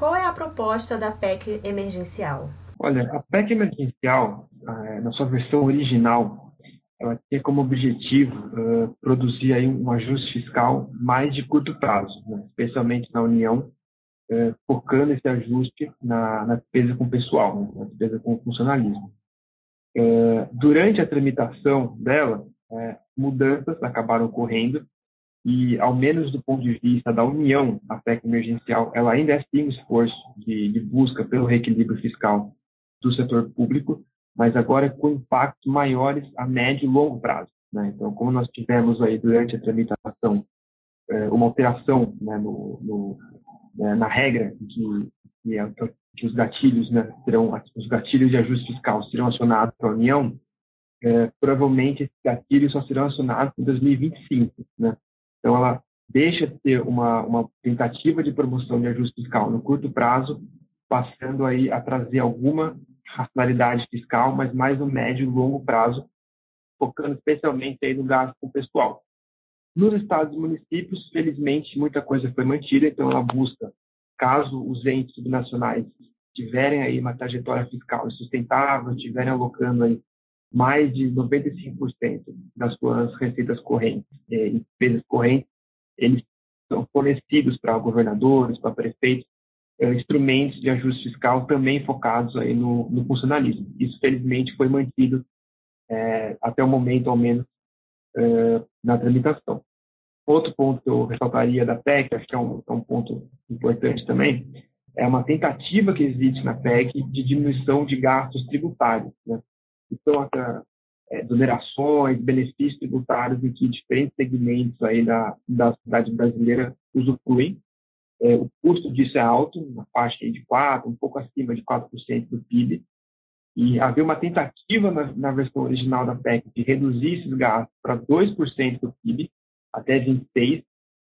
Qual é a proposta da PEC emergencial? Olha, a PEC emergencial, na sua versão original, ela tinha como objetivo uh, produzir aí um ajuste fiscal mais de curto prazo, né? especialmente na União, uh, focando esse ajuste na, na despesa com pessoal, né? na despesa com funcionalismo. Uh, durante a tramitação dela, mudanças acabaram ocorrendo e, ao menos do ponto de vista da União, a PEC emergencial, ela ainda é sim um esforço de, de busca pelo reequilíbrio fiscal do setor público, mas agora com impactos maiores a médio e longo prazo. Né? Então, como nós tivemos aí durante a tramitação é, uma alteração né, no, no, né, na regra que, que, é, que os gatilhos né, serão os gatilhos de ajuste fiscal serão acionados pela União, é, provavelmente esses gatilhos só serão acionados em 2025. Né? Então, ela deixa de ter uma, uma tentativa de promoção de ajuste fiscal no curto prazo, passando aí a trazer alguma racionalidade fiscal, mas mais no médio e longo prazo, focando especialmente aí no gasto com pessoal. Nos estados e municípios, felizmente, muita coisa foi mantida, então ela busca, caso os entes subnacionais tiverem aí uma trajetória fiscal sustentável, tiverem alocando aí mais de 95% das suas receitas correntes eh, e despesas correntes, eles são fornecidos para governadores, para prefeitos, é, instrumentos de ajuste fiscal também focados aí no, no funcionalismo. Isso, felizmente, foi mantido é, até o momento, ao menos, é, na tramitação. Outro ponto que eu ressaltaria da PEC, acho que é um, é um ponto importante também, é uma tentativa que existe na PEC de diminuição de gastos tributários. Né? Então, essa, é, exonerações, benefícios tributários em que diferentes segmentos aí da, da sociedade brasileira usufruem é, o custo disso é alto, na faixa de 4%, um pouco acima de 4% do PIB. E havia uma tentativa na, na, versão original da PEC de reduzir esses gastos para 2% do PIB até 26%.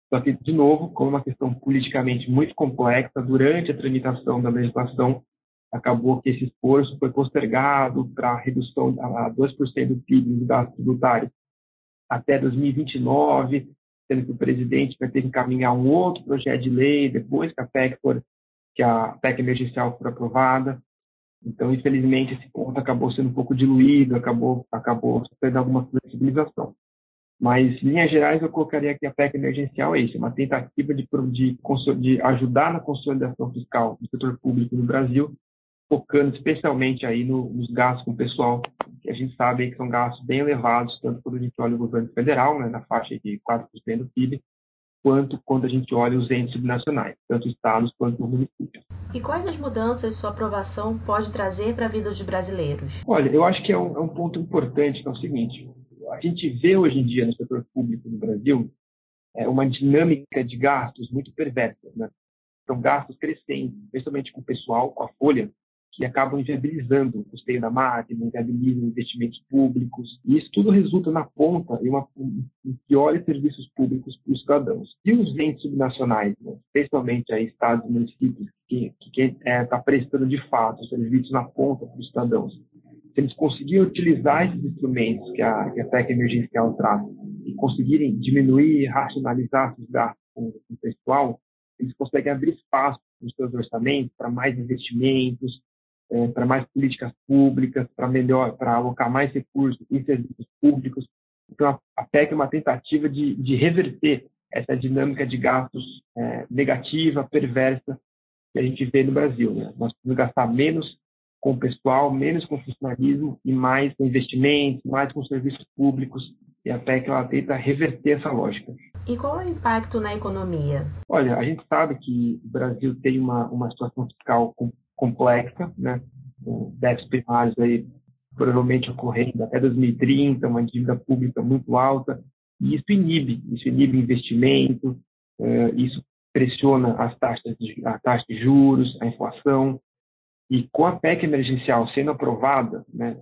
Só que, de novo, como uma questão politicamente muito complexa, durante a tramitação da legislação, acabou que esse esforço foi postergado para redução a 2% do PIB dos gastos tributários até 2029, sendo que o presidente vai ter que encaminhar um outro projeto de lei depois que a PEC for, que a PEC emergencial for aprovada. Então, infelizmente, esse ponto acabou sendo um pouco diluído, acabou, acabou sofrendo alguma flexibilização. Mas, em linhas gerais, eu colocaria que a PEC emergencial é isso, uma tentativa de, de, de ajudar na consolidação fiscal do setor público no Brasil, focando especialmente aí no, nos gastos com o pessoal, que a gente sabe que são gastos bem elevados, tanto quando a gente olha o governo federal, né, na faixa de 4% do PIB, quanto quando a gente olha os entes subnacionais, tanto estados quanto municípios. E quais as mudanças sua aprovação pode trazer para a vida dos brasileiros? Olha, eu acho que é um, é um ponto importante, que é o seguinte, a gente vê hoje em dia no setor público no Brasil é, uma dinâmica de gastos muito perversa, né? São gastos crescentes, especialmente com o pessoal, com a folha, que acabam inviabilizando o custeio da máquina, inviabilizam investimentos públicos, e isso tudo resulta na ponta em, uma, em piores serviços públicos para os cidadãos. E os entes subnacionais, né, especialmente aí estados e municípios, que está é, tá prestando de fato os serviços na ponta para os cidadãos, se eles conseguirem utilizar esses instrumentos que a, que a PEC emergencial traz e conseguirem diminuir e racionalizar os gastos com o pessoal, eles conseguem abrir espaço nos seus orçamentos para mais investimentos, é, para mais políticas públicas, para melhor, para alocar mais recursos em serviços públicos. Então, a, PEC é uma tentativa de, de reverter essa dinâmica de gastos é, negativa, perversa que a gente vê no Brasil. Né? Nós precisamos gastar menos com o pessoal, menos com funcionalismo e mais com investimentos, mais com serviços públicos. E a PEC ela tenta reverter essa lógica. E qual é o impacto na economia? Olha, a gente sabe que o Brasil tem uma, uma situação fiscal complexa, né? déficits primários aí provavelmente ocorrendo até 2030, uma dívida pública muito alta, e isso inibe, isso inibe investimento, uh, isso pressiona as taxas de, a taxa de juros, a inflação, e com a PEC emergencial sendo aprovada, né,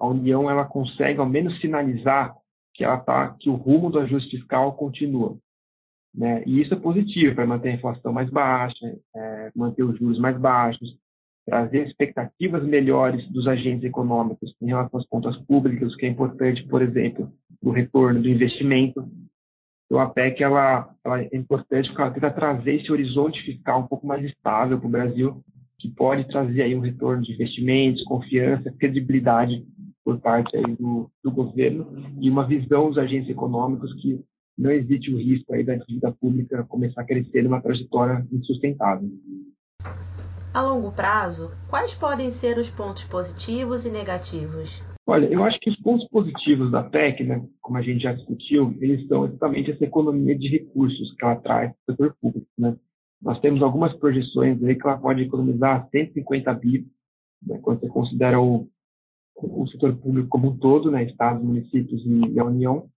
a União ela consegue ao menos sinalizar que ela tá, que o rumo do ajuste fiscal continua. Né? E isso é positivo para manter a inflação mais baixa, é, manter os juros mais baixos, trazer expectativas melhores dos agentes econômicos em relação às contas públicas, que é importante, por exemplo, o retorno do investimento. Então, a PEC ela, ela é importante porque ela tenta trazer esse horizonte fiscal um pouco mais estável para o Brasil, que pode trazer aí um retorno de investimentos, confiança, credibilidade por parte aí do, do governo e uma visão dos agentes econômicos que não existe o risco aí da dívida pública começar a crescer numa trajetória insustentável. A longo prazo, quais podem ser os pontos positivos e negativos? Olha, eu acho que os pontos positivos da PEC, né, como a gente já discutiu, eles são exatamente essa economia de recursos que ela traz para o setor público. Né? Nós temos algumas projeções aí que ela pode economizar 150 bi, né, quando você considera o, o setor público como um todo, né, estados, municípios e a União.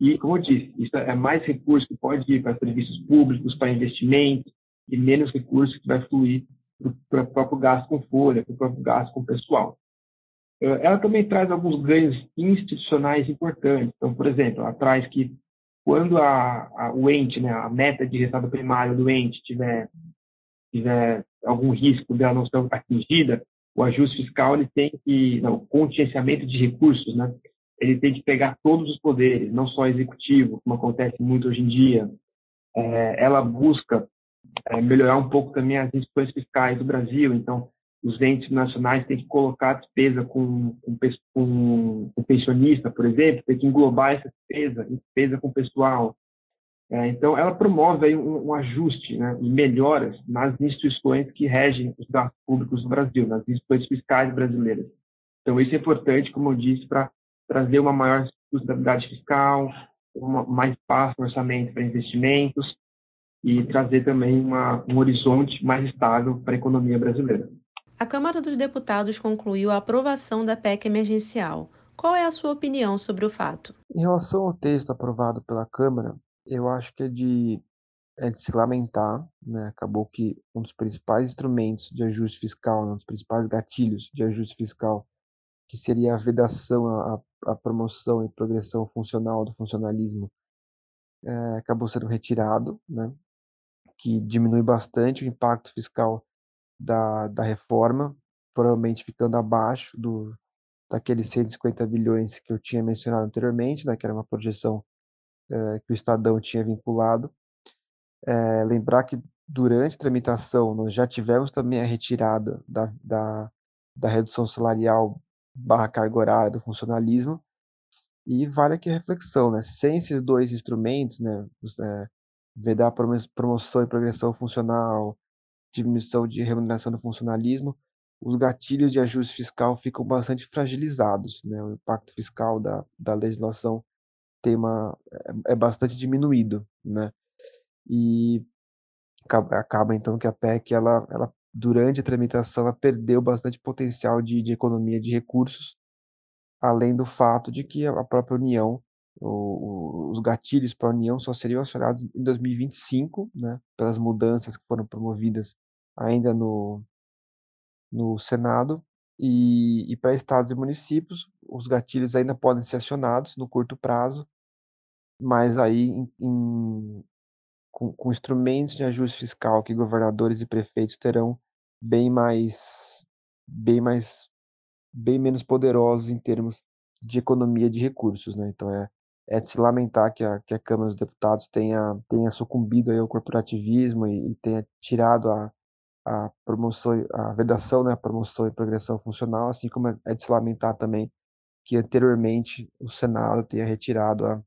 E, como eu disse, isso é mais recurso que pode ir para serviços públicos, para investimentos, e menos recurso que vai fluir para o próprio gasto com folha, para o próprio gasto com pessoal. Eh, ela também traz alguns ganhos institucionais importantes. Então, por exemplo, ela traz que quando a, a, o ente, né, a meta de resultado primário do ente tiver, tiver algum risco dela não ser atingida, o ajuste fiscal ele tem que, não, o contingenciamento de recursos, né, ele tem que pegar todos os poderes, não só executivo, como acontece muito hoje em dia. É, ela busca é, melhorar um pouco também as instituições fiscais do Brasil, então os entes nacionais têm que colocar despesa com, com, com, com pensionista, por exemplo, tem que englobar essa despesa, despesa com pessoal. É, então, ela promove aí um, um ajuste né, e melhoras nas instituições que regem os gastos públicos no Brasil, nas instituições fiscais brasileiras. Então, isso é importante, como eu disse, para trazer uma maior sustentabilidade fiscal, uma, mais espaço no orçamento para investimentos e trazer também uma, um horizonte mais estável para a economia brasileira. A Câmara dos Deputados concluiu a aprovação da PEC emergencial. Qual é a sua opinião sobre o fato? Em relação ao texto aprovado pela Câmara, eu acho que é de, é de se lamentar. Né? Acabou que um dos principais instrumentos de ajuste fiscal, um dos principais gatilhos de ajuste fiscal, que seria a vedação, a, a promoção e progressão funcional do funcionalismo, é, acabou sendo retirado, né? Que diminui bastante o impacto fiscal da, da reforma, provavelmente ficando abaixo do daqueles 150 bilhões que eu tinha mencionado anteriormente, né, que era uma projeção é, que o Estadão tinha vinculado. É, lembrar que durante a tramitação nós já tivemos também a retirada da, da, da redução salarial barra carga horária do funcionalismo, e vale aqui a reflexão, né? Sem esses dois instrumentos, né? É, vedar promoção e progressão funcional, diminuição de remuneração do funcionalismo, os gatilhos de ajuste fiscal ficam bastante fragilizados, né? O impacto fiscal da, da legislação tem uma, é, é bastante diminuído, né? E acaba, acaba, então que a PEC, ela, ela durante a tramitação, ela perdeu bastante potencial de, de economia de recursos, além do fato de que a própria União, os gatilhos para a União só seriam acionados em 2025, né, pelas mudanças que foram promovidas ainda no, no Senado, e, e para estados e municípios, os gatilhos ainda podem ser acionados no curto prazo, mas aí em, em, com, com instrumentos de ajuste fiscal que governadores e prefeitos terão bem mais, bem mais, bem menos poderosos em termos de economia de recursos, né? Então é, é de se lamentar que a, que a Câmara dos Deputados tenha, tenha sucumbido ao corporativismo e, e tenha tirado a, a promoção, a vedação, né, a promoção e progressão funcional, assim como é, é de se lamentar também que anteriormente o Senado tenha retirado a,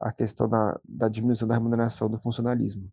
a questão da, da diminuição da remuneração do funcionalismo.